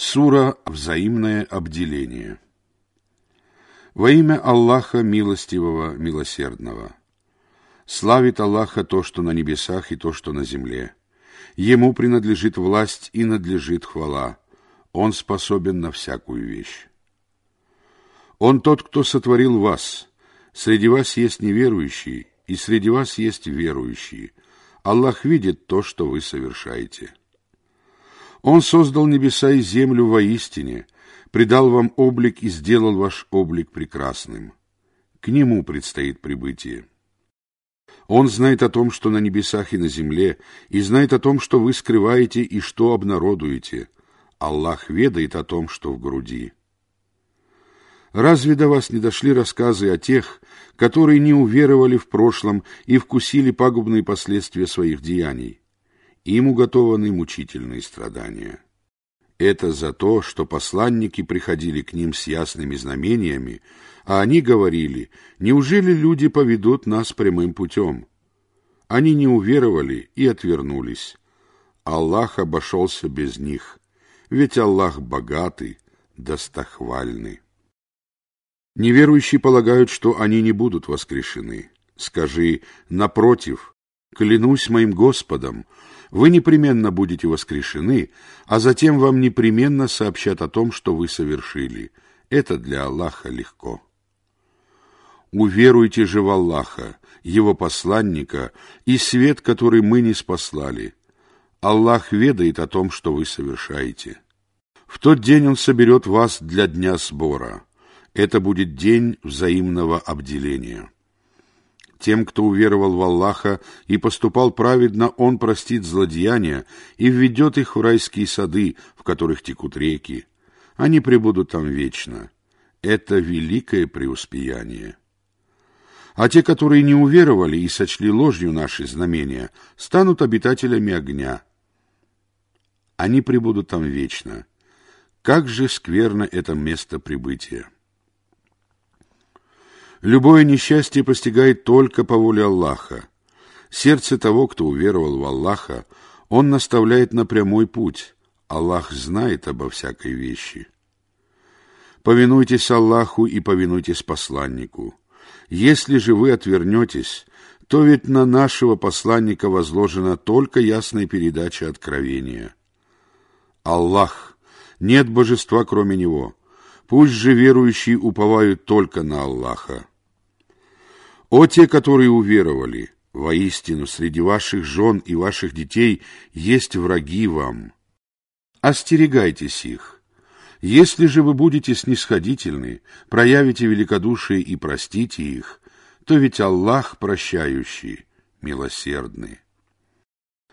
Сура «Взаимное обделение». Во имя Аллаха Милостивого, Милосердного. Славит Аллаха то, что на небесах и то, что на земле. Ему принадлежит власть и надлежит хвала. Он способен на всякую вещь. Он тот, кто сотворил вас. Среди вас есть неверующие, и среди вас есть верующие. Аллах видит то, что вы совершаете. Он создал небеса и землю воистине, придал вам облик и сделал ваш облик прекрасным. К нему предстоит прибытие. Он знает о том, что на небесах и на земле, и знает о том, что вы скрываете и что обнародуете. Аллах ведает о том, что в груди. Разве до вас не дошли рассказы о тех, которые не уверовали в прошлом и вкусили пагубные последствия своих деяний? Им уготованы мучительные страдания. Это за то, что посланники приходили к ним с ясными знамениями, а они говорили, неужели люди поведут нас прямым путем? Они не уверовали и отвернулись. Аллах обошелся без них, ведь Аллах богатый, достохвальный. Неверующие полагают, что они не будут воскрешены. Скажи, напротив, клянусь моим Господом, вы непременно будете воскрешены, а затем вам непременно сообщат о том, что вы совершили. Это для Аллаха легко. Уверуйте же в Аллаха, Его посланника и свет, который мы не спаслали. Аллах ведает о том, что вы совершаете. В тот день Он соберет вас для дня сбора. Это будет день взаимного обделения. Тем, кто уверовал в Аллаха и поступал праведно, Он простит злодеяния и введет их в райские сады, в которых текут реки. Они пребудут там вечно. Это великое преуспеяние. А те, которые не уверовали и сочли ложью наши знамения, станут обитателями огня. Они пребудут там вечно. Как же скверно это место прибытия! Любое несчастье постигает только по воле Аллаха. Сердце того, кто уверовал в Аллаха, он наставляет на прямой путь. Аллах знает обо всякой вещи. Повинуйтесь Аллаху и повинуйтесь посланнику. Если же вы отвернетесь, то ведь на нашего посланника возложена только ясная передача откровения. Аллах, нет божества кроме Него. Пусть же верующие уповают только на Аллаха. О те, которые уверовали, воистину среди ваших жен и ваших детей есть враги вам. Остерегайтесь их. Если же вы будете снисходительны, проявите великодушие и простите их, то ведь Аллах прощающий, милосердный.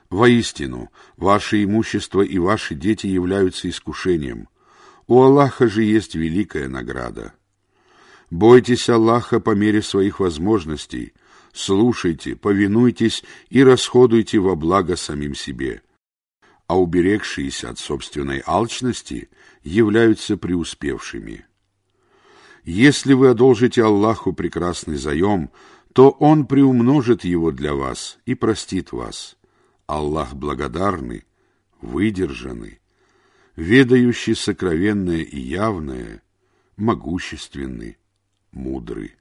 Воистину, ваше имущество и ваши дети являются искушением. У Аллаха же есть великая награда. Бойтесь Аллаха по мере своих возможностей, слушайте, повинуйтесь и расходуйте во благо самим себе. А уберегшиеся от собственной алчности являются преуспевшими. Если вы одолжите Аллаху прекрасный заем, то Он приумножит его для вас и простит вас. Аллах благодарный, выдержанный, ведающий сокровенное и явное, могущественный, мудрый.